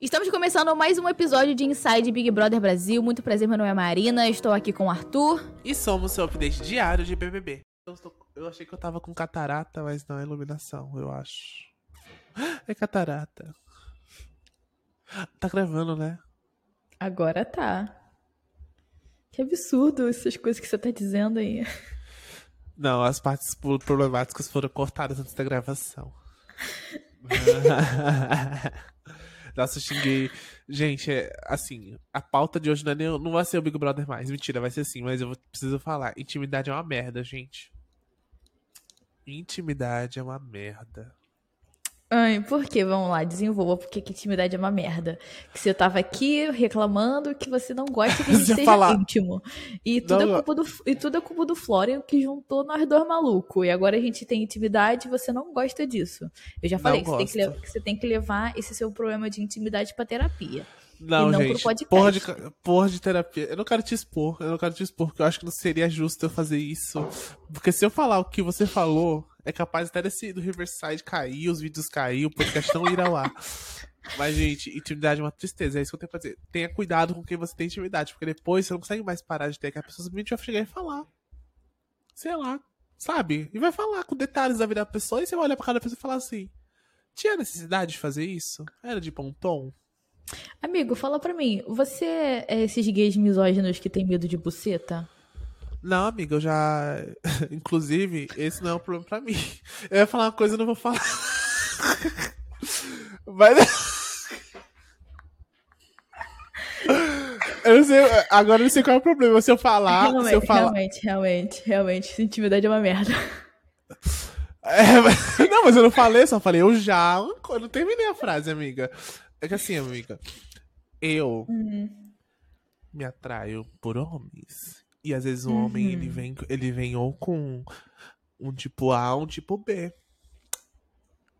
Estamos começando mais um episódio de Inside Big Brother Brasil. Muito prazer, meu nome é Marina, estou aqui com o Arthur. E somos seu update diário de BBB. Eu, tô- eu achei que eu tava com catarata, mas não é iluminação, eu acho. É catarata. Tá gravando, né? Agora tá. Que absurdo essas coisas que você tá dizendo aí. Não, as partes pro- problemáticas foram cortadas antes da gravação. Nossa, eu xinguei. Gente, é, assim, a pauta de hoje não, é nem, não vai ser o Big Brother mais. Mentira, vai ser sim, mas eu preciso falar. Intimidade é uma merda, gente. Intimidade é uma merda. Ai, por que? Vamos lá, desenvolva porque que intimidade é uma merda. Que você tava aqui reclamando que você não gosta que a gente seja falar. íntimo. E tudo, Não, é culpa do, e tudo é culpa do Florian que juntou nós dois malucos. E agora a gente tem intimidade e você não gosta disso. Eu já falei que você, tem que, que você tem que levar esse seu problema de intimidade pra terapia. Não, não gente. Porra de, porra de terapia. Eu não quero te expor. Eu não quero te expor, porque eu acho que não seria justo eu fazer isso. Porque se eu falar o que você falou, é capaz até desse do Riverside cair, os vídeos cair, o podcast não ir ao ar. Mas, gente, intimidade é uma tristeza. É isso que eu tenho pra dizer. Tenha cuidado com quem você tem intimidade, porque depois você não consegue mais parar de ter, que a pessoa simplesmente vai chegar e falar. Sei lá. Sabe? E vai falar com detalhes da vida da pessoa, e você vai olhar pra cada pessoa e falar assim: tinha necessidade de fazer isso? Era de bom tom? Amigo, fala pra mim, você é esses gays misóginos que tem medo de buceta? Não, amiga, eu já. Inclusive, esse não é um problema pra mim. Eu ia falar uma coisa e não vou falar. Mas. Eu não sei. Agora eu não sei qual é o problema. Se eu falar. se eu realmente, falar. realmente, realmente, realmente, intimidade é uma merda. É, mas- não, mas eu não falei, só falei eu já. Eu não terminei a frase, amiga. É que assim, amiga. Eu me atraio por homens. E às vezes o homem ele vem, ele vem ou com um tipo A ou um tipo B.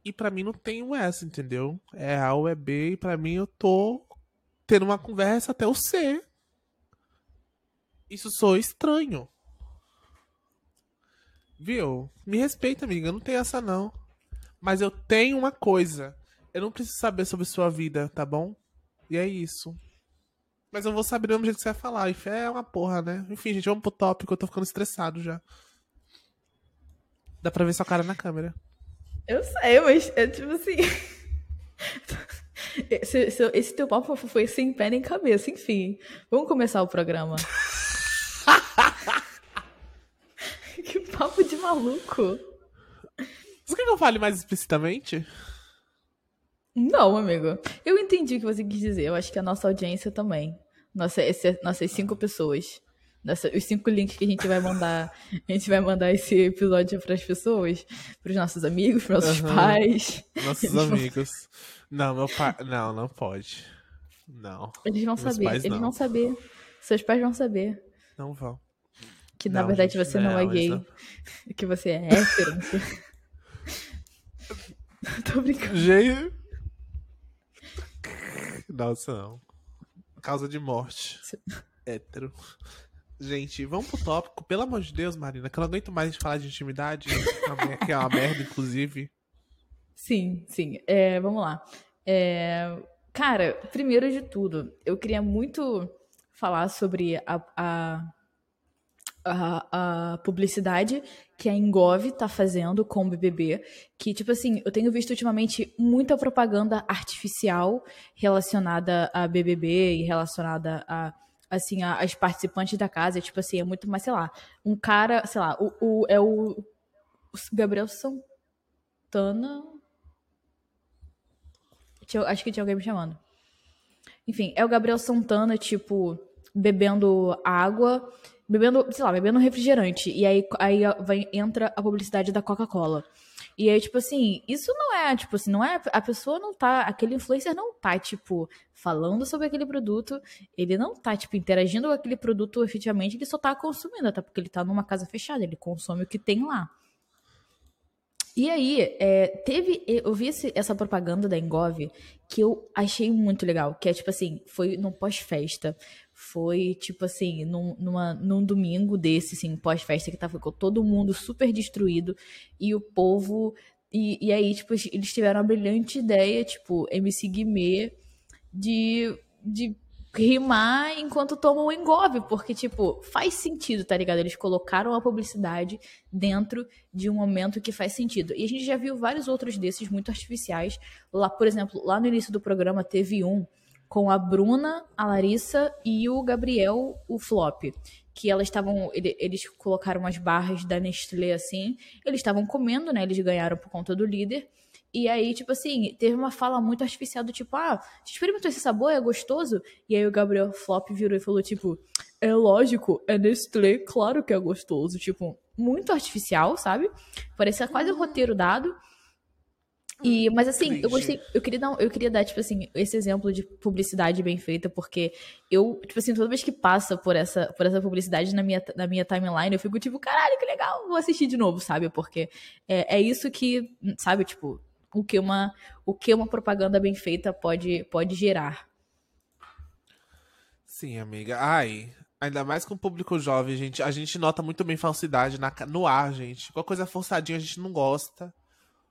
E pra mim não tem um essa, entendeu? É A ou é B, e pra mim eu tô tendo uma conversa até o C. Isso sou estranho. Viu? Me respeita, amiga. Não tem essa, não. Mas eu tenho uma coisa. Eu não preciso saber sobre sua vida, tá bom? E é isso. Mas eu vou saber do mesmo jeito que você vai falar. E é uma porra, né? Enfim, gente, vamos pro tópico. Eu tô ficando estressado já. Dá pra ver sua cara na câmera. Eu sei, mas é tipo assim. Esse, esse- esse teu papo foi sem pé nem cabeça, enfim. Vamos começar o programa. que papo de maluco. Você quer que eu fale mais explicitamente? Não, amigo. Eu entendi o que você quis dizer. Eu acho que a nossa audiência também. Nossa, esse- nossas cinco pessoas. Nossa, os cinco links que a gente vai mandar. A gente vai mandar esse episódio para as pessoas, para os nossos amigos, para nossos Aham. pais. Nossos Eles vão- amigos. Não, meu pai. Não, não pode. Não. Eles vão Meus saber. Eles não. vão saber. Seus pais vão saber. Não vão. Que na Não, verdade gente, você não, é não, gay. eles Que você é hétero. não. Tô brincando. Gente. Nossa, não. Causa de morte. Hétero. Gente, vamos pro tópico. Pelo amor de Deus, Marina, que eu não aguento mais de falar de intimidade. Que é uma merda, inclusive. Sim, sim. É, vamos lá. É, cara, primeiro de tudo, eu queria muito falar sobre a, a, a, a publicidade que a Engov tá fazendo com o BBB. Que, tipo assim, eu tenho visto ultimamente muita propaganda artificial relacionada a BBB e relacionada a. Assim, a- as participantes da casa, tipo assim, é muito mais, sei lá, um cara, sei lá, o, o- é o, o Gabriel Santana, tinha- acho que tinha alguém me chamando. Enfim, é o Gabriel Santana, tipo, bebendo água, bebendo, sei lá, bebendo refrigerante. E aí, aí vai, entra a publicidade da Coca-Cola. E aí, tipo assim, isso não é, tipo assim, não é. A pessoa não tá. Aquele influencer não tá, tipo, falando sobre aquele produto. Ele não tá, tipo, interagindo com aquele produto efetivamente, ele só tá consumindo, até porque ele tá numa casa fechada, ele consome o que tem lá. E aí, é, teve. Eu vi esse- essa propaganda da Engov que eu achei muito legal. Que é tipo assim, foi num pós-festa. Foi, tipo assim, num, numa, num domingo desse, assim, pós-festa, que tava ficou todo mundo super destruído. E o povo. E, e aí, tipo, eles tiveram a brilhante ideia, tipo, MC Guimê de, de rimar enquanto tomam o engove, porque, tipo, faz sentido, tá ligado? Eles colocaram a publicidade dentro de um momento que faz sentido. E a gente já viu vários outros desses muito artificiais. Lá, por exemplo, lá no início do programa teve um com a Bruna, a Larissa e o Gabriel, o Flop. Que elas estavam. Eles colocaram as barras da Nestlé assim. Eles estavam comendo, né? Eles ganharam por conta do líder. E aí, tipo assim, teve uma fala muito artificial do tipo, ah, experimentou esse sabor? É gostoso? E aí o Gabriel Flop virou e falou, tipo, é lógico, é Nestlé, claro que é gostoso. Tipo, muito artificial, sabe? Parecia quase um roteiro dado. E, mas assim, eu gostei, eu queria dar, eu queria dar tipo assim, esse exemplo de publicidade bem feita, porque eu, tipo assim, toda vez que passa por essa, por essa publicidade na minha, na minha timeline, eu fico tipo, caralho, que legal, vou assistir de novo, sabe? Porque é, é isso que, sabe, tipo, o que uma, o que uma propaganda bem feita pode, pode gerar. Sim, amiga. Ai, ainda mais com o público jovem, gente, a gente nota muito bem falsidade na, no ar, gente. Qualquer coisa forçadinha a gente não gosta.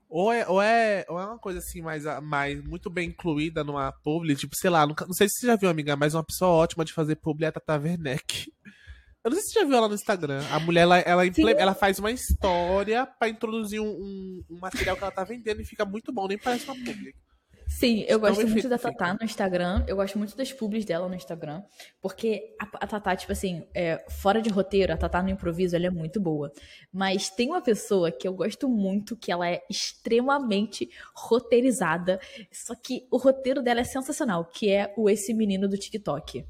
Ou é, ou é, ou é uma coisa assim, mais, mais muito bem incluída numa publi, tipo, sei lá, não, não sei se você já viu, amiga, mas uma pessoa ótima de fazer publi é a Tata Werneck. Eu não sei se você já viu ela no Instagram. A mulher, ela, ela, ela faz uma história para introduzir um, um, um, material que ela tá vendendo e fica muito bom, nem parece uma publi. Sim, eu gosto muito da Tatá no Instagram. Eu gosto muito das publis dela no Instagram. Porque a, a Tatá, tipo assim, é, fora de roteiro, a Tatá no improviso, ela é muito boa. Mas tem uma pessoa que eu gosto muito, que ela é extremamente roteirizada. Só que o roteiro dela é sensacional, que é o Esse Menino do TikTok.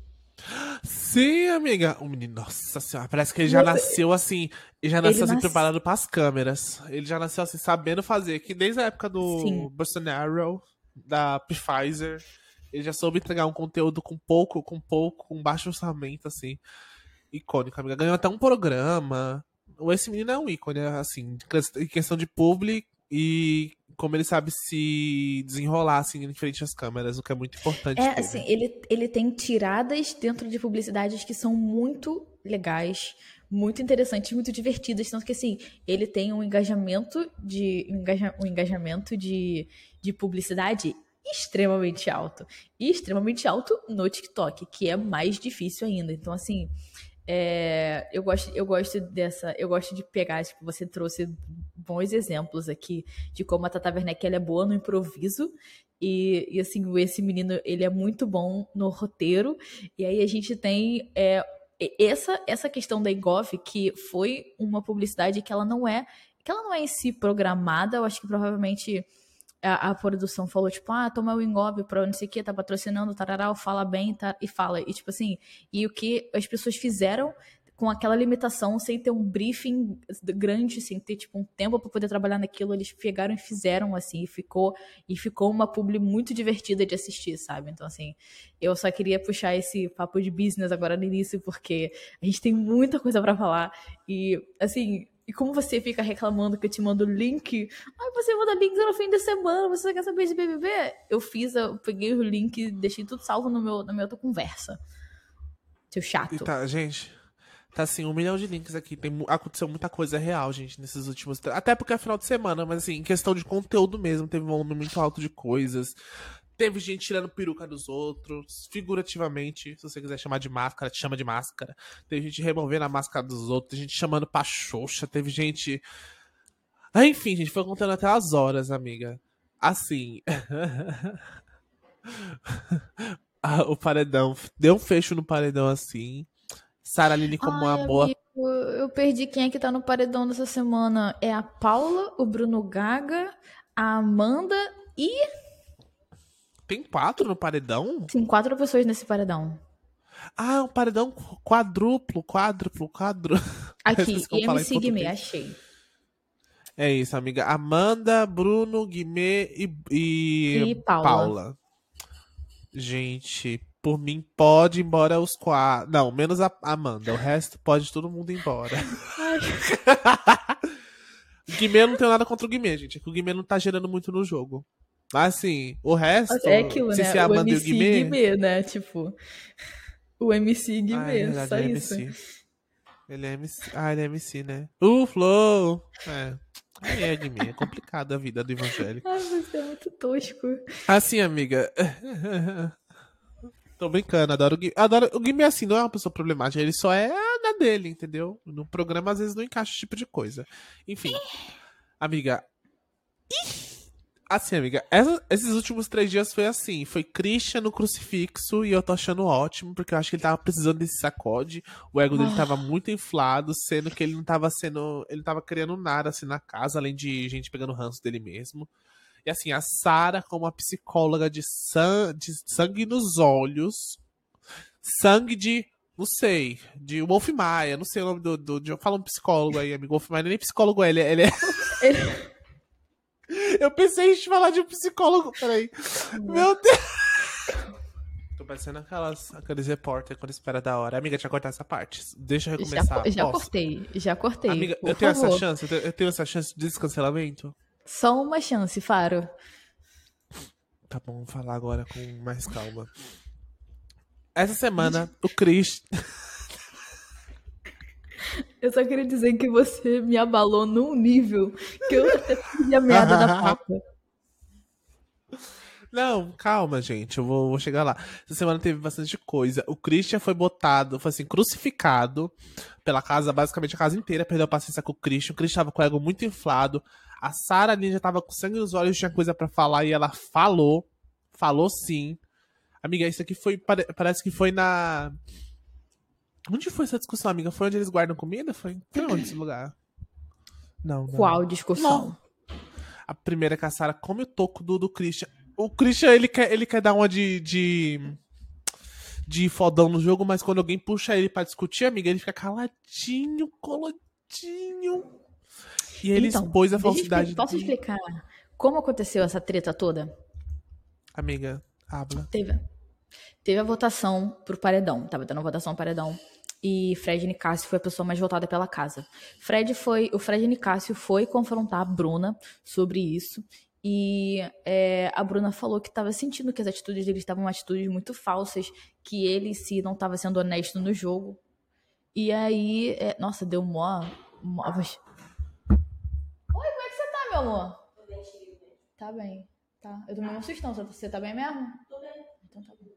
Sim, amiga. O menino, nossa senhora, parece que ele já nasceu assim. Ele já nasceu ele assim, nasce... preparado para as câmeras. Ele já nasceu assim, sabendo fazer. Que desde a época do Sim. Bolsonaro, da Pfizer, ele já soube entregar um conteúdo com pouco, com pouco, com baixo orçamento, assim. Icônico, amiga. Ganhou até um programa. Esse menino é um ícone, assim, em questão de público e como ele sabe se desenrolar assim em frente às câmeras, o que é muito importante. É, assim, ele, ele tem tiradas dentro de publicidades que são muito legais, muito interessantes, muito divertidas, tanto que assim, ele tem um engajamento de um, engaja, um engajamento de, de publicidade extremamente alto. E extremamente alto no TikTok, que é mais difícil ainda. Então, assim, é, eu, gosto, eu gosto dessa. Eu gosto de pegar, tipo, você trouxe bons exemplos aqui de como a Tata Werneck ela é boa no improviso. E, e assim, esse menino ele é muito bom no roteiro. E aí a gente tem é, essa, essa questão da Engov, que foi uma publicidade que ela não é. Que ela não é em si programada, eu acho que provavelmente a, a, produção falou, tipo, ah, toma o Ingob pra não sei o que, tá patrocinando, tarará, fala bem tá, e fala. E, tipo assim, e o que as pessoas fizeram com aquela limitação, sem ter um briefing grande, sem ter, tipo, um tempo para poder trabalhar naquilo, eles pegaram e fizeram, assim, e ficou, e ficou uma publi muito divertida de assistir, sabe? Então, assim, eu só queria puxar esse papo de business agora no início, porque a gente tem muita coisa para falar, e, assim, e como você fica reclamando que eu te mando link, ai, você manda links no fim de semana, você quer saber de BBB? Eu fiz, eu peguei o link, deixei tudo salvo no meu, na minha outra conversa. Seu chato. E tá, gente, tá assim, um milhão de links aqui. Tem, aconteceu muita coisa real, gente, nesses últimos. Até porque é final de semana, mas assim, em questão de conteúdo mesmo, teve um volume muito alto de coisas. Teve gente tirando peruca dos outros, figurativamente, se você quiser chamar de máscara, te chama de máscara. Teve gente removendo a máscara dos outros, teve gente chamando pra xoxa, teve gente. Ah, enfim, gente, foi contando até as horas, amiga. Assim. Ah, o paredão. Deu um fecho no paredão assim. Sara Lili como Ai, uma boa. Amigo, eu perdi quem é que tá no paredão dessa semana. É a Paula, o Bruno Gaga, a Amanda e tem quatro no paredão? Tem quatro pessoas nesse paredão. Ah, é um paredão quadruplo, quádruplo, quadro. Aqui, MC Guimê, achei. É isso, amiga. Amanda, Bruno, Guimê e, e, e Paula. Paula. Gente, por mim, pode ir embora os quatro. Não, menos a Amanda. O resto pode todo mundo ir embora. Guimê não tem nada contra o Guimê, gente. É que o Guimê não tá gerando muito no jogo. Assim, o resto. É aquilo, né? Se o MC Guimê... Guimê, né? Tipo. O MC Guimê, ah, é só é isso. MC. Ele é MC. Ah, ele é MC, né? O Flow! É. Aí é Guimê. É complicada a vida do evangélico. Ah, você é muito tosco. Assim, amiga. Tô brincando, adoro o Gui. Adoro... O Gui assim, não é uma pessoa problemática, ele só é na dele, entendeu? No programa às vezes não encaixa esse tipo de coisa. Enfim, amiga. Assim, amiga, essa- esses últimos três dias foi assim. Foi Christian no crucifixo e eu tô achando ótimo, porque eu acho que ele tava precisando desse sacode. O ego dele Ah. tava muito inflado, sendo que ele não tava sendo. Ele não tava criando nada assim na casa, além de gente pegando ranço dele mesmo. E assim, a Sarah, como uma psicóloga de, san... de sangue nos olhos, sangue de. Não sei, de Wolf Maia, não sei o nome do. do de... Fala um psicólogo aí, amigo. Wolf Maia não é nem psicólogo, ele é. Ele é... Eu pensei em te falar de um psicólogo. Peraí. Meu Deus. Tô parecendo aquelas, aqueles repórter quando espera da hora. Amiga, deixa eu cortar essa parte. Deixa eu Já, recomeçar. já Posso? cortei, já cortei. Amiga, por eu tenho favor. essa chance? Eu tenho, eu tenho essa chance de descancelamento? Só uma chance, Faro. Tá bom, vou falar agora com mais calma. Essa semana, o Chris. Eu só queria dizer que você me abalou num nível que eu até fiz a merda da papa. Não, calma, gente. Eu vou, vou chegar lá. Essa semana teve bastante coisa. O Christian foi botado, foi assim, crucificado pela casa, basicamente a casa inteira perdeu a paciência com o Christian. O Christian tava com o ego muito inflado. A Sarah ali já tava com sangue nos olhos, tinha coisa pra falar e ela falou. Falou sim. Amiga, isso aqui foi. pare- Parece que foi na. Onde foi essa discussão, amiga? Foi onde eles guardam comida? Foi, foi onde esse lugar? Não, não. Qual discussão? A primeira é que a Sarah come o toco do, do Christian. O Christian, ele quer, ele quer dar uma de, de. de fodão no jogo, mas quando alguém puxa ele pra discutir, amiga, ele fica caladinho, coladinho. E ele Então, expôs a falsidade Posso dele. explicar como aconteceu essa treta toda? Amiga, habla. Teve, teve a votação pro paredão. Tava dando a votação pro paredão. E Fred Nicásio foi a pessoa mais votada pela casa. Fred foi, o Fred Nicásio foi confrontar a Bruna sobre isso. E é, a Bruna falou que estava sentindo que as atitudes dele estavam atitudes muito falsas, que ele si não estava sendo honesto no jogo. E aí, é, nossa, deu mó. mó Oi, como é que você tá, meu amor? Tá bem. Tá. Eu tomei um sustão. Você- Você tá bem mesmo? Tô bem. Então tá bom.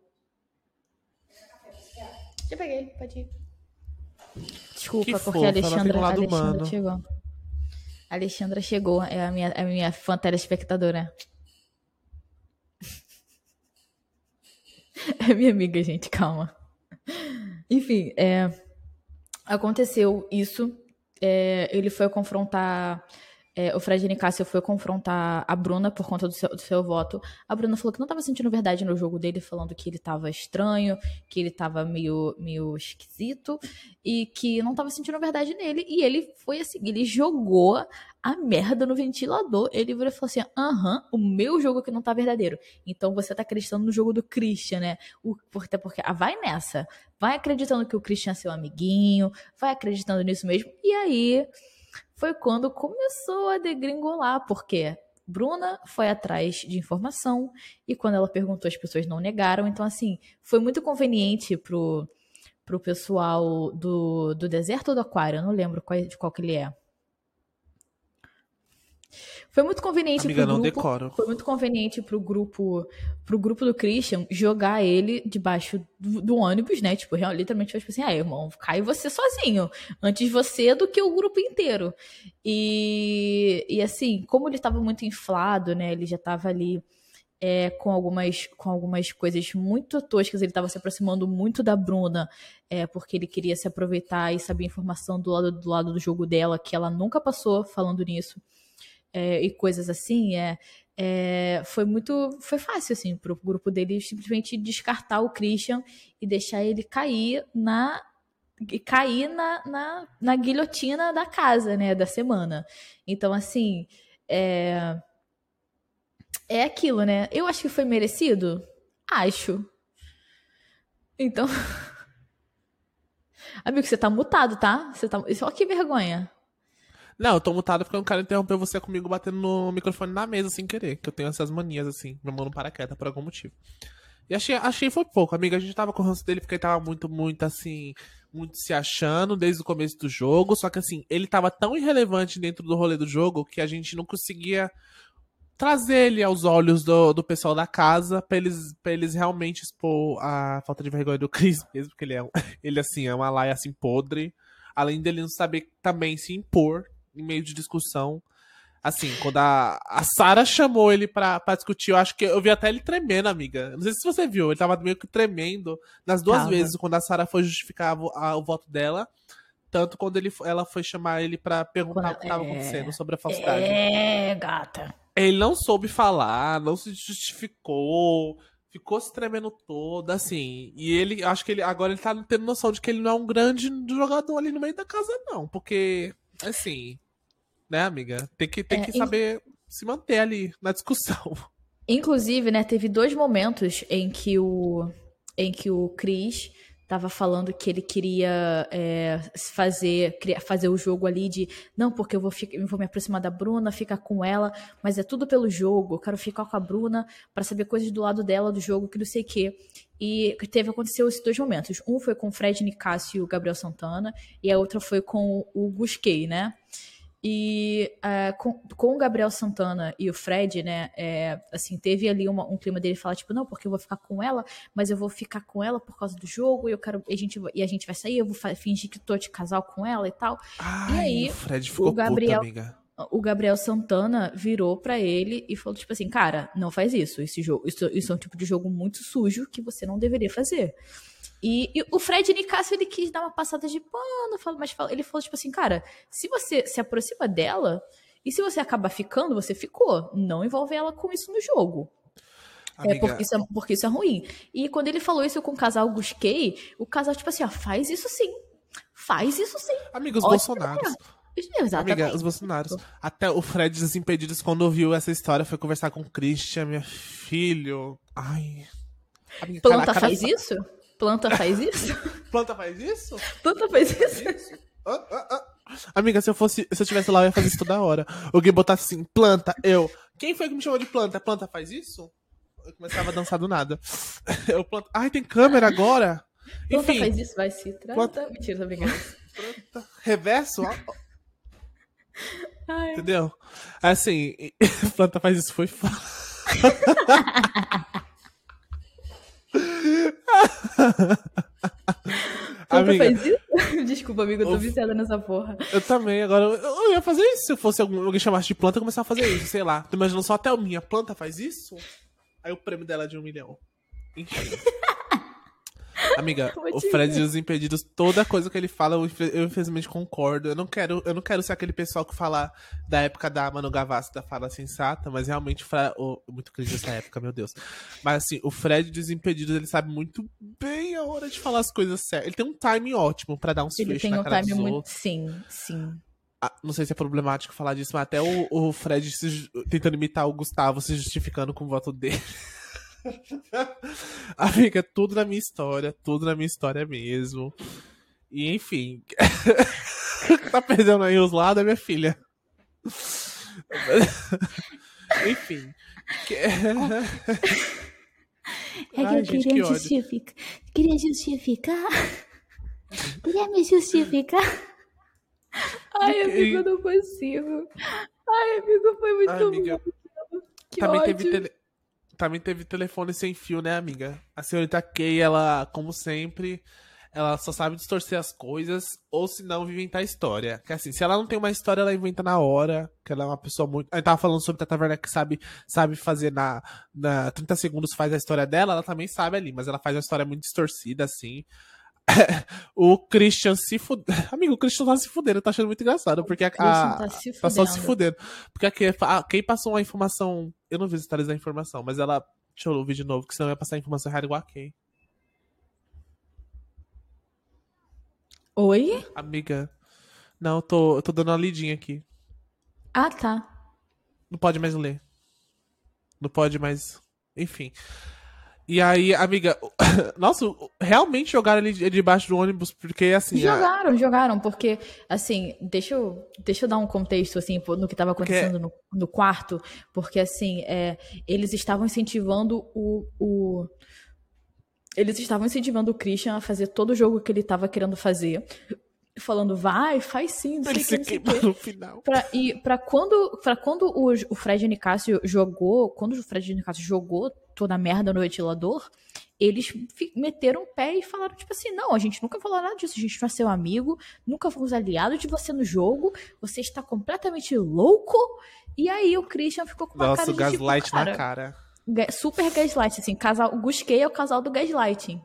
Já peguei, pode ir. Desculpa, Que porque fofa, a Alexandra, um Alexandra humano. chegou. A Alexandra chegou, é a minha, é a minha fã telespectadora. É minha amiga, gente, calma. Enfim, é, aconteceu isso. é, ele foi confrontar. É, o Fred Nicásio foi confrontar a Bruna por conta do seu, do seu voto. A Bruna falou que não estava sentindo verdade no jogo dele, falando que ele estava estranho, que ele estava meio, meio esquisito e que não estava sentindo verdade nele. E ele foi assim, ele jogou a merda no ventilador. Ele virou e falou assim: aham, o meu jogo que não tá verdadeiro. Então você tá acreditando no jogo do Christian, né? O, porque, porque ah, vai nessa. Vai acreditando que o Christian é seu amiguinho, vai acreditando nisso mesmo. E aí foi quando começou a degringolar, porque Bruna foi atrás de informação e quando ela perguntou, as pessoas não negaram. Então, assim, foi muito conveniente pro, pro pessoal do, do deserto ou do aquário, eu não lembro qual, de qual que ele é. Foi muito conveniente Amiga, pro não grupo. decoro. Foi muito conveniente pro grupo, pro grupo do Christian jogar ele debaixo do, do ônibus, né? Tipo, real- literalmente foi tipo assim, ah, irmão, cai você sozinho. Antes você do que o grupo inteiro. E, e assim, como ele tava muito inflado, né? Ele já tava ali é, com, algumas, com algumas coisas muito toscas. Ele tava se aproximando muito da Bruna, é, porque ele queria se aproveitar e saber informação do lado, do lado do jogo dela, que ela nunca passou falando nisso é, e coisas assim, é, é, foi muito. Foi fácil, assim, pro grupo dele simplesmente descartar o Christian e deixar ele cair na. cair na, na, na guilhotina da casa, né? Da semana. Então, assim. É, é aquilo, né? Eu acho que foi merecido? Acho. Então. Amigo, você tá mutado, tá? Você tá... Olha que vergonha. Não, eu tô mutado porque eu não quero interromper você comigo batendo no microfone na mesa sem querer. Que eu tenho essas manias assim. Minha mão não para quieta por algum motivo. E achei, achei foi pouco, amiga. A gente tava com o ranço dele porque ele tava muito, muito assim. Muito se achando desde o começo do jogo. Só que assim, ele tava tão irrelevante dentro do rolê do jogo que a gente não conseguia trazer ele aos olhos do, do pessoal da casa pra eles, pra eles realmente expor a falta de vergonha do Chris mesmo, porque ele é, ele assim, é uma laia assim podre. Além dele não saber também se impor em meio de discussão. Assim, quando a, a Sarah chamou ele pra, pra discutir, eu acho que eu vi até ele tremendo, amiga. Não sei se você viu, ele tava meio que tremendo nas duas Tava. vezes, quando a Sarah foi justificar a a- o voto dela, tanto quando ele, ela foi chamar ele pra perguntar Quando- o que tava é. acontecendo sobre a falsidade. É, gata. Ele não soube falar, não se justificou, ficou se tremendo todo, assim. E ele, acho que ele agora ele tá tendo noção de que ele não é um grande jogador ali no meio da casa, não. Porque, assim, né, amiga? Tem que, tem É, que saber se manter ali na discussão. Inclusive, né, teve dois momentos em que o, em que o Chris tava falando que ele queria é, fazer, fazer o jogo ali de não, porque eu vou, eu vou me aproximar da Bruna, ficar com ela, mas é tudo pelo jogo, eu quero ficar com a Bruna pra saber coisas do lado dela do jogo, que não sei o quê. E teve, aconteceu esses dois momentos. Um foi com o Fred Nicásio e o Gabriel Santana, e a outra foi com o Busquei, né? E é, com, com o Gabriel Santana e o Fred, né, é, assim, teve ali uma- um clima dele falar, tipo, não, porque eu vou ficar com ela, mas eu vou ficar com ela por causa do jogo, e eu quero, e a gente, vai- e a gente vai sair, eu vou fingir que tô de casal com ela e tal. Ai, aí, o Fred ficou Gabriel- puto, amiga. O Gabriel Santana virou pra ele e falou, tipo assim, cara, não faz isso, esse jogo, isso, isso é um tipo de jogo muito sujo que você não deveria fazer. E, e o Fred Nicásio, ele quis dar uma passada de pano, mas ele falou, tipo assim, cara, se você se aproxima dela, e se você acaba ficando, você ficou. Não envolve ela com isso no jogo. É porque isso é, porque isso é ruim. E quando ele falou isso com o casal Busquei, o casal, tipo assim, ó, faz isso sim. Faz isso sim. amiga, os Ótimo Bolsonaros. Exatamente. Amiga, os Bolsonaros. Até o Fred Desimpedidos, quando ouviu essa história, foi conversar com o Christian, meu filho. Ai. Amiga, Planta cara- faz cara- isso? Planta faz isso? Planta faz isso? Planta faz isso? Ah, ah, ah. Amiga, se eu fosse, se eu tivesse lá, eu ia fazer isso toda hora. Alguém botasse assim, planta, eu. Quem foi que me chamou de planta? Planta faz isso? Eu começava a dançar do nada. Eu planto. Ai, tem câmera agora? Planta Enfim, faz isso, vai se trata. planta- Mentira, tô brincando. planta. Reverso. Ai. entendeu? Assim, planta faz isso, foi foda. Amiga, faz isso? Desculpa, amigo, eu tô viciada nessa porra. Eu também, agora eu, ia fazer isso. Se eu fosse algum, alguém chamasse de planta, eu começava a fazer isso, sei lá. Tô imaginando só até a minha planta faz isso? Aí o prêmio dela é de um milhão. Enfim. Amiga, o Fred é? dos Impedidos, toda coisa que ele fala, eu, infe- eu infelizmente concordo. Eu não quero, eu não quero ser aquele pessoal que fala da época da Manu Gavassi da fala sensata, mas realmente o Fra- o- muito crise dessa época, meu Deus. Mas assim, o Fred dos Impedidos, ele sabe muito bem a hora de falar as coisas certas. Ele tem um timing ótimo pra dar uns Ele flash tem na um cara time muito. outros. Sim, sim. Ah, não sei se é problemático falar disso, mas até o, o Fred se tentando imitar o Gustavo se justificando com o voto dele. Amiga, tudo na minha história, tudo na minha história mesmo. E enfim. tá perdendo aí os lados, é minha filha. enfim. Que- É que Ai, eu gente, queria que justificar. Queria justificar. Queria me justificar. Ai, que- amigo, eu não consigo. Ai, amigo, foi muito Ai, amiga, bom. Que também ódio. teve, tele- também teve telefone sem fio, né, amiga? A senhorita Kay, ela, como sempre, ela só sabe distorcer as coisas, ou se não, inventar história. Que assim, se ela não tem uma história, ela inventa na hora, que ela é uma pessoa muito... A gente tava falando sobre Tata Werneck que sabe, sabe fazer na, na 30 segundos, faz a história dela, ela também sabe ali, mas ela faz uma história muito distorcida, assim. o Christian se fudeu. Amigo, o Christian tá se fudendo, eu tô achando muito engraçado, porque a, a- tá se Tá só se fudendo. fudendo. Porque a Kay, a Kay passou uma informação. Eu não vi os detalhes da informação, mas ela. Deixa eu ouvir de novo, que senão ia passar a informação errada igual a Kay. Oi? Amiga. Não, eu tô, eu tô dando uma lidinha aqui. Ah, tá. Não pode mais ler. Não pode mais. Enfim. E aí, amiga. Nossa, realmente jogaram ele de- debaixo do ônibus, porque assim. a- Jogaram, jogaram, porque, assim, deixa eu, deixa eu dar um contexto, assim, no que estava Porque- acontecendo no, no quarto, porque, assim, é, eles estavam incentivando o, o... Eles estavam incentivando o Christian a fazer todo o jogo que ele estava querendo fazer, falando, vai, faz sim, não sei que, não no final. Pra, e pra quando, pra quando o, o Fred Nicásio jogou, quando o Fred Nicásio jogou toda a merda no ventilador, eles meteram o pé e falaram, tipo assim, não, a gente nunca falou nada disso, a gente não é seu amigo, nunca fomos aliados de você no jogo, você está completamente louco. E aí o Christian ficou com uma Nossa, cara o de gaslight tipo, cara, na cara. super gaslight, assim, casal, o Gusquei é o casal do gaslighting.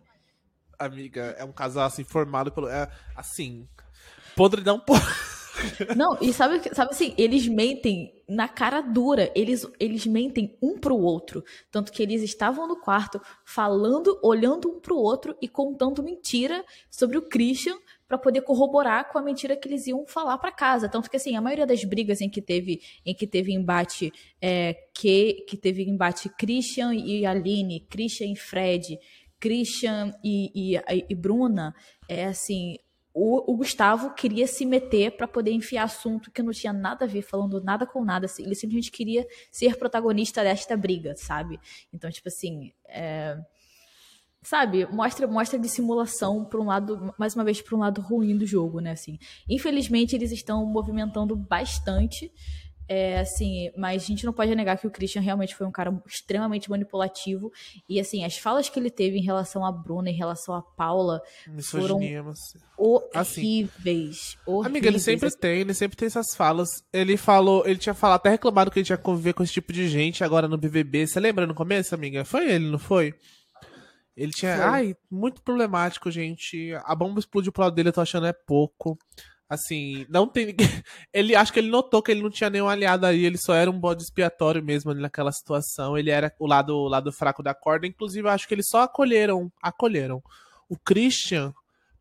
Amiga, é um casal assim formado pelo. É, assim. Podridão por. Não, e sabe, sabe assim, eles mentem na cara dura, eles, eles mentem um pro outro. Tanto que eles estavam no quarto falando, olhando um pro outro e contando mentira sobre o Christian pra poder corroborar com a mentira que eles iam falar pra casa. Tanto que assim, a maioria das brigas em que teve, em que teve embate é, que, que teve embate Christian e Aline, Christian e Fred, Christian e, e, e Bruna, é assim, o, o Gustavo queria se meter pra poder enfiar assunto que não tinha nada a ver, falando nada com nada. assim, Ele simplesmente queria ser protagonista desta briga, sabe? Então, tipo assim, é, sabe, mostra mostra dissimulação por um lado, mais uma vez, por um lado ruim do jogo, né? Assim, infelizmente eles estão movimentando bastante. É, assim, mas a gente não pode negar que o Christian realmente foi um cara extremamente manipulativo. E, assim, as falas que ele teve em relação a Bruna, em relação a Paula, Misoginia, mas. horríveis. horríveis. Amiga, ele sempre tem, ele sempre tem essas falas. Ele falou, ele tinha falado, até reclamado que ele tinha conviver com esse tipo de gente agora no BBB. Você lembra no começo, amiga? Foi ele, não foi? Ele tinha. Foi. Ai, muito problemático, gente. A bomba explodiu pro lado dele, eu tô achando é pouco. Assim, não tem. Ele acho que ele notou que ele não tinha nenhum aliado aí, ele só era um bode expiatório mesmo ali naquela situação. Ele era o lado, o lado fraco da corda. Inclusive, acho que eles só acolheram, acolheram. O Christian,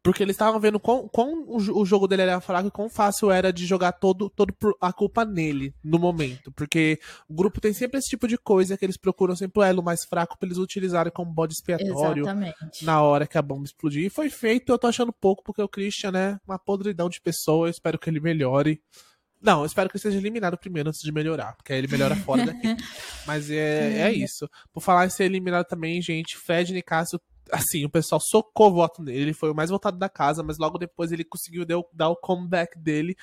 porque eles estavam vendo quão, quão o, jo- o jogo dele era fraco e quão fácil era de jogar todo, todo a culpa nele no momento. Porque o grupo tem sempre esse tipo de coisa que eles procuram sempre o elo mais fraco pra eles utilizarem como bode expiatório Exatamente. na hora que a bomba explodiu. E foi feito, eu tô achando pouco, porque o Christian, né, uma podridão de pessoa, eu espero que ele melhore. Não, eu espero que ele seja eliminado primeiro antes de melhorar, porque aí ele melhora fora daqui. Mas é, é isso. Por falar em ser eliminado também, gente, Fred Nicásio, assim, o pessoal socou o voto nele, ele foi o mais votado da casa, mas logo depois ele conseguiu dar o- comeback dele.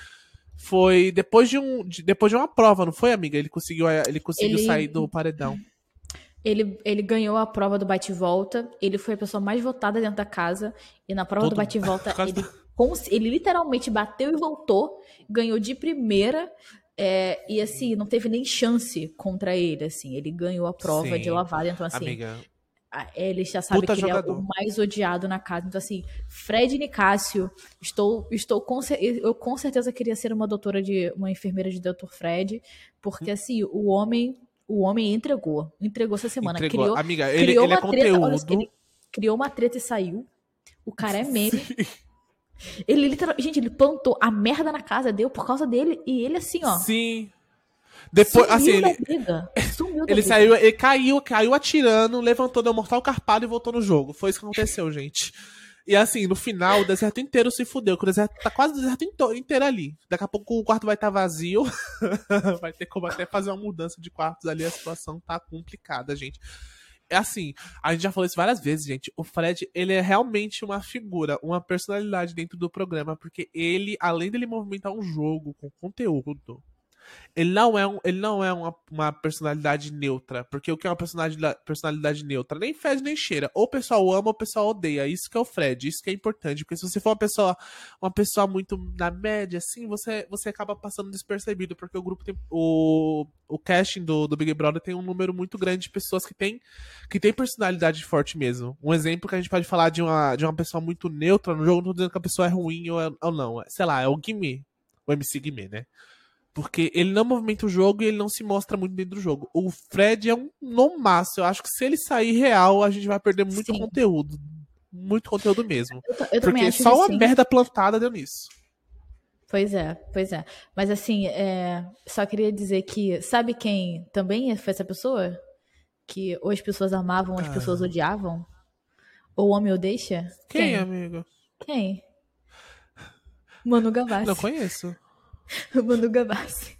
Foi depois de, um, de- depois de uma prova, não foi, amiga? Ele conseguiu, eh, ele conseguiu Ele- sair do paredão. Ele, ele ganhou a prova do bate-volta, ele foi a pessoa mais votada dentro da casa, e na prova Todo- do bate-volta ele, ele literalmente bateu e voltou, ganhou de primeira, é, e assim, não teve nem chance contra ele, assim, ele ganhou a prova Sim. de lavada, então assim, Amiga, ele já sabe Puta que ele é jogador. o mais odiado na casa. Então, assim, Fred Nicásio, estou, estou com, eu com certeza queria ser uma doutora de. uma enfermeira de Dr. Fred, porque assim, o homem. O homem entregou. Entregou essa semana. entregou. Criou, Amiga, ele, criou ele é uma treta. olha ele criou uma treta e saiu. O cara é meme. Ele literalmente. Gente, ele plantou a merda na casa, deu por causa dele. E ele, assim, ó. Sim. Depois, sumiu assim, ele, briga. Sumiu ele briga. saiu, ele caiu, caiu atirando, levantou, deu mortal carpado e voltou no jogo. Foi isso que aconteceu, gente. E assim, no final, o deserto inteiro se fudeu, que o deserto tá quase o deserto inteiro ali. Daqui a pouco o quarto vai estar vazio. vai ter como até fazer uma mudança de quartos ali, a situação tá complicada, gente. É assim, a gente já falou isso várias vezes, gente. O Fred, ele é realmente uma figura, uma personalidade dentro do programa, porque ele, além dele movimentar um jogo com conteúdo, ele não é, um, ele não é uma, uma personalidade neutra. Porque o que é uma personalidade, personalidade neutra? Nem fede nem cheira. Ou o pessoal ama ou o pessoal odeia. Isso que é o Fred, isso que é importante. Porque se você for uma pessoa, uma pessoa muito na média, assim, você, você acaba passando despercebido. Porque o grupo tem. O, o casting do, do Big Brother tem um número muito grande de pessoas que tem, que tem personalidade forte mesmo. Um exemplo que a gente pode falar de uma, de uma pessoa muito neutra no jogo, não tô dizendo que a pessoa é ruim ou, é- ou não. Sei lá, é o Guimê. O MC Guimê, né? Porque ele não movimenta o jogo e ele não se mostra muito dentro do jogo. O Fred é um nomaço. Eu acho que se ele sair real, a gente vai perder muito Sim. conteúdo. Muito conteúdo mesmo. Eu, eu Porque só uma sim. merda plantada deu nisso. Pois é, pois é. Mas assim, é, só queria dizer que, sabe quem também foi essa pessoa? Que ou as pessoas amavam, ou as pessoas odiavam? Ou o homem o deixa? Quem, amigo? Quem? Manu Gavassi. Não conheço. Manu Gavassi.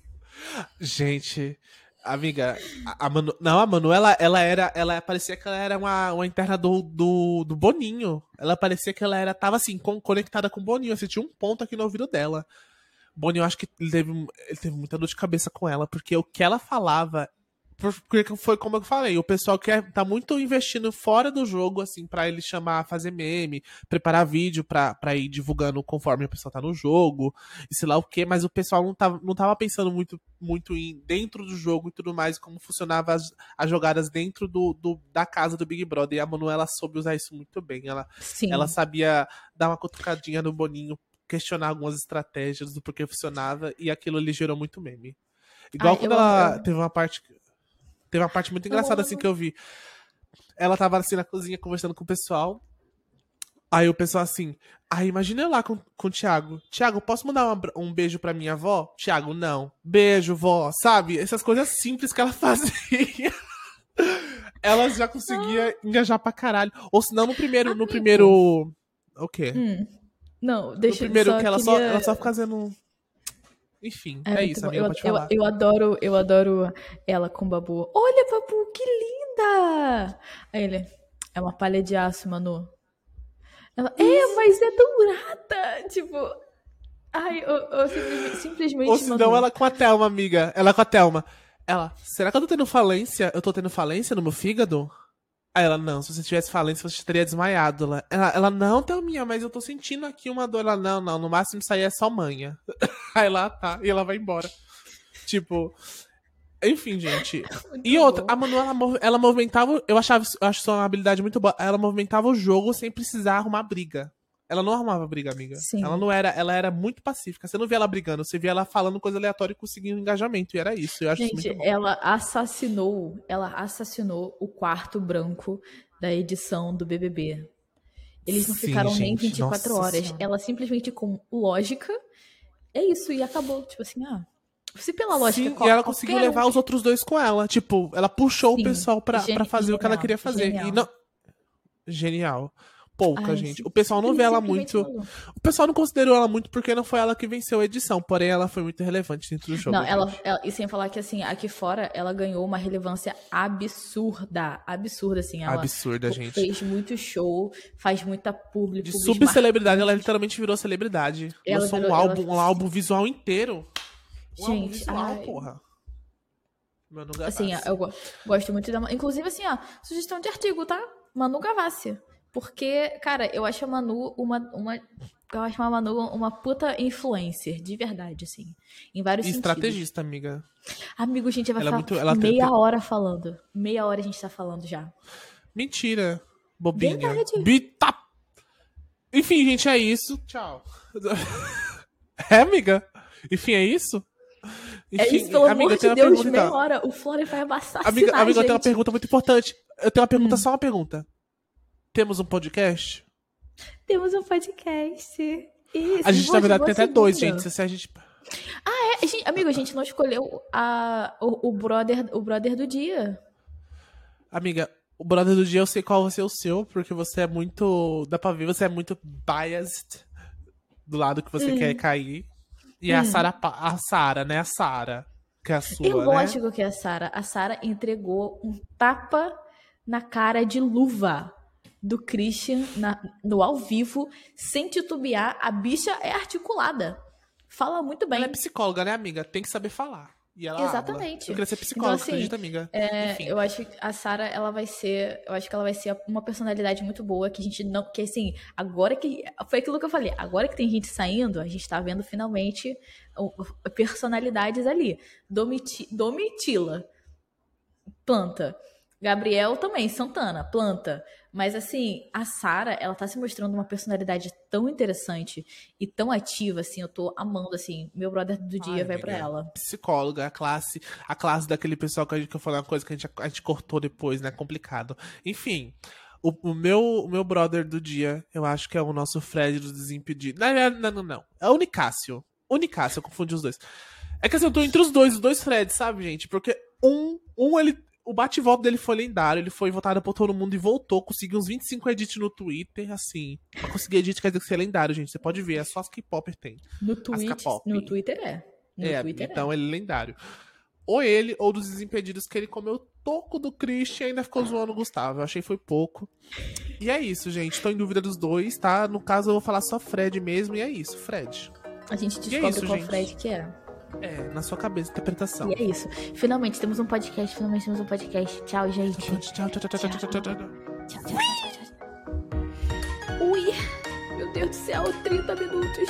Gente, Amiga, a, Manu, não, a Manu, ela, ela era, ela parecia que ela era uma, uma interna do, do, do Boninho. Ela parecia que ela era, tava assim, com, conectada com o Boninho, assim, tinha um ponto aqui no ouvido dela. Boninho, eu acho que ele teve, ele teve muita dor de cabeça com ela, porque o que ela falava porque foi como eu falei, o pessoal quer tá muito investindo fora do jogo, assim, para ele chamar, fazer meme, preparar vídeo pra, pra ir divulgando conforme o pessoal tá no jogo, e sei lá o que, mas o pessoal não tava, não tava pensando muito, muito em dentro do jogo e tudo mais, como funcionava as, as jogadas dentro do, do, da casa do Big Brother. E a Manuela soube usar isso muito bem. Ela, Sim. ela sabia dar uma cutucadinha no Boninho, questionar algumas estratégias do porquê funcionava, e aquilo lhe gerou muito meme. Igual Ai, quando ela eu- teve uma parte. Teve uma parte muito engraçada assim que eu vi. Ela tava assim na cozinha conversando com o pessoal. Aí o pessoal assim. Aí imagina eu lá com, com o Thiago. Thiago, posso mandar uma um beijo pra minha avó? Thiago, não. Beijo, vó. Sabe? Essas coisas simples que ela fazia. ela já conseguia engajar pra caralho. Ou senão no primeiro. No Amigo. primeiro. O quê? Hum. Não, no deixa eu primeiro só que ela só, queria- ela só fica fazendo. Enfim, é, muito isso, amiga, eu, eu- eu adoro, eu adoro ela com o Babu. Olha, Babu, que linda! Aí ele, é uma palha de aço, Manu. Ela, é, mas é dourada! Tipo, ai, eu, eu simplesmente, simplesmente Ou senão Manu. ela com a Thelma, amiga. Ela com a Thelma. Ela, será que eu tô tendo falência? Eu tô tendo falência no meu fígado? Aí ela, não, se você tivesse falência, você teria desmaiado. Ela, ela, ela não, Thelminha, mas eu tô sentindo aqui uma dor. Ela, não, não, no máximo isso aí é só manha. Aí lá tá, e ela vai embora. Tipo, enfim, gente. Muito E outra, bom. a Manu, ela, ela movimentava, eu achava, eu acho isso uma habilidade muito boa. Ela movimentava o jogo sem precisar arrumar briga. Ela não arrumava briga, amiga. Sim. Ela não era, ela era muito pacífica. Você não via ela brigando, você via ela falando coisa aleatória e conseguindo engajamento. E era isso. Eu acho isso Gente, muito bom. ela assassinou, ela assassinou o quarto branco da edição do BBB. Eles não Sim, ficaram nem gente, 24 nossa horas. Senhora. Ela simplesmente com lógica, é isso, e acabou. Tipo assim, ah, se pela lógica... Sim, qual- e ela conseguiu um- levar os outros dois com ela. Tipo, ela puxou Sim, o pessoal pra, fazer o que ela genial, queria fazer. genial. E não... Genial. Pouca, Ai, gente. sim, O pessoal não vê ela muito. O pessoal não considerou ela muito porque não foi ela que venceu a edição. Porém, ela foi muito relevante dentro do jogo. Não, ela, gente. ela- e sem falar que assim, aqui fora ela ganhou uma relevância absurda, absurda assim, ela Absurda, gente. fez muito show, faz muita publi, De subcelebridade, ela literalmente virou celebridade. Ela Lançou um virou- ela- álbum, um álbum visual inteiro. Um álbum Gente, visual, ai. porra. Manu Assim, Gavassi. eu go- gosto muito da. Inclusive, assim, ó, sugestão de artigo, tá? Manu Gavassi. Porque, cara, eu acho a Manu uma. uma eu acho a Manu uma puta influencer, de verdade, assim. Em vários E sentidos. estrategista, amiga. Amigo, gente vai Ela é falar muito- ela meia tem- hora falando. Meia hora a gente tá falando já. Mentira. Bobinha. Verdade. Bita. Enfim, gente, é isso. Tchau. É, amiga? Enfim, é isso? É Enfim, isso, pelo amiga, amor de Deus, pergunta, meia hora. O Flora vai assassinar Amiga, amiga eu tenho uma pergunta muito importante. Eu tenho uma pergunta, Hum. só uma pergunta. Temos um podcast? Temos um podcast. Isso, A gente, boa- na verdade, tem até dois, gente. Se a gente. É, gente, amigo, a gente não escolheu a, o, o, brother, o brother do dia. Amiga, o brother do dia eu sei qual vai ser o seu, porque você é muito. Dá pra ver, você é muito biased do lado que Hum. você quer cair. E é a Sara, a Sara, né? A Sara. Que é a sua, Eu né? lógico que é a Sara. A Sara entregou um tapa na cara de luva do Christian na- no ao vivo, sem titubear. A bicha é articulada. Fala muito bem. Ela é psicóloga, né, amiga? Tem que saber falar. E ela Exatamente. Habla. Eu queria ser psicóloga, Então, assim, acredita, amiga? É, Enfim. eu acho que a Sarah, ela vai ser, eu acho que ela vai ser uma personalidade muito boa que a gente não, que assim, agora que foi aquilo que eu falei, agora que tem gente saindo, a gente tá vendo finalmente personalidades ali. Domiti, Domitila, planta. Gabriel também, Santana, planta. Mas assim, a Sara, ela tá se mostrando uma personalidade tão interessante e tão ativa, assim, eu tô amando, assim, meu brother do dia Ai, vai pra amiga. ela. Psicóloga, a classe, a classe daquele pessoal que a gente que eu falei uma coisa que a gente, a gente cortou depois, né? Complicado. Enfim, o, o meu, o meu brother do dia, eu acho que é o nosso Fred dos Desimpedidos. Não, não, não, não, não. É o Nicásio. O Nicásio, eu confundi os dois. É que assim, eu tô entre os dois, os dois Freds, sabe, gente? Porque um, um ele. O bate-volta dele foi lendário, ele foi votado por todo mundo e voltou, conseguiu uns 25 edits no Twitter, assim. Pra conseguir edit quer dizer que você é lendário, gente. Você pode ver, é só as K-Popper tem. No Twitter, K-pop. no Twitter é. No é, Twitter então ele é lendário. ou ele ou dos Desimpedidos, que ele comeu toco do Christian e ainda ficou zoando o Gustavo. Eu achei que foi pouco. E é isso, gente. Tô em dúvida dos dois, tá? No caso, eu vou falar só Fred mesmo, e é isso, Fred. A gente E é descobre isso, qual gente. Fred que é. É, na sua cabeça, interpretação. E é isso. Finalmente temos um podcast, finalmente temos um podcast. Tchau, gente. Tchau, tchau, tchau, tchau, tchau, tchau, tchau, tchau. Tchau, tchau. Ui! Meu Deus do céu, 30 minutos.